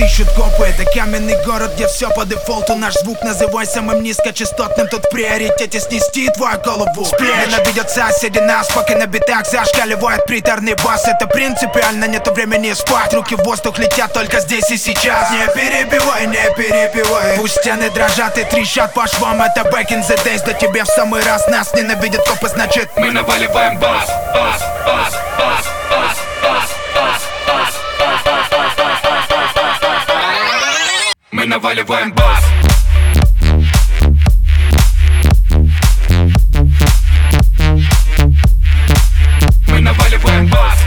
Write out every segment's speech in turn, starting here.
ищут копы. Это каменный город, где все по дефолту. Наш звук называй самым низкочастотным Тут в приоритете снести твою голову. Сплечь Ненавидят соседи нас, пока на битах зашкаливает приторный бас. Это принципиально, нету времени спать. Руки в воздух летят только здесь и сейчас. Не перебивай, не перебивай. Пусть стены дрожат и трещат по швам. Это back in the days, да тебе в самый раз. Нас ненавидят копы, значит Мы наваливаем бас, бас, бас, наваливаем бас. Мы наваливаем бас.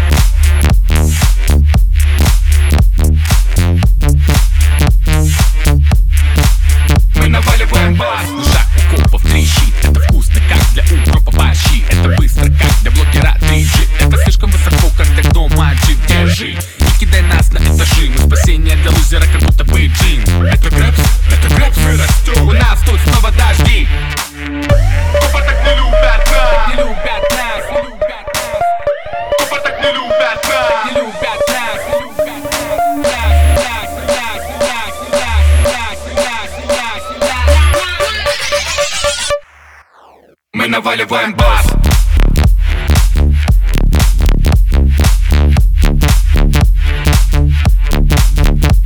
Мы наваливаем бас. Жак копов трещит Это вкусно, как для укропа борщи Это быстро, как для блогера 3G Это слишком высоко, как для дома джип Держи и кидай нас на этажи Мы спасение для лузера, как Мы наваливаем бас.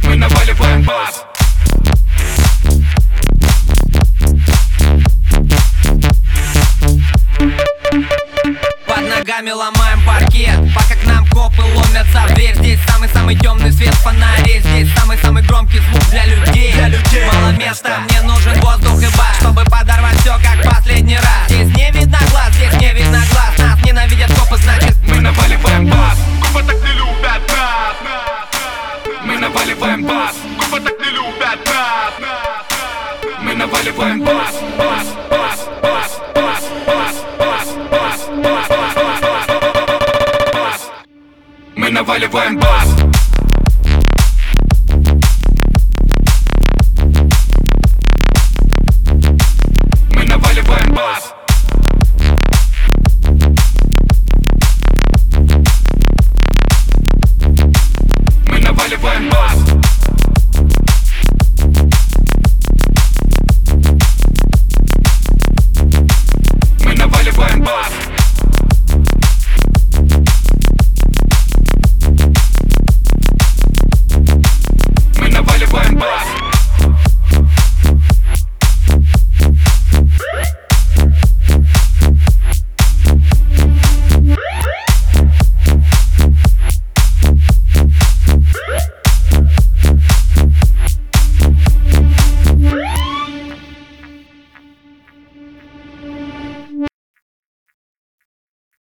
Мы наваливаем бас. Под ногами ломаем паркет Пока к нам копы ломятся в дверь Здесь самый-самый темный свет в фонаре Здесь самый-самый громкий наваливаем бас. Купа так не любят нас. Мы наваливаем бас, бас, бас, бас, бас, бас, бас, бас, бас, бас, бас, бас. Мы наваливаем бас. Мы наваливаем бас.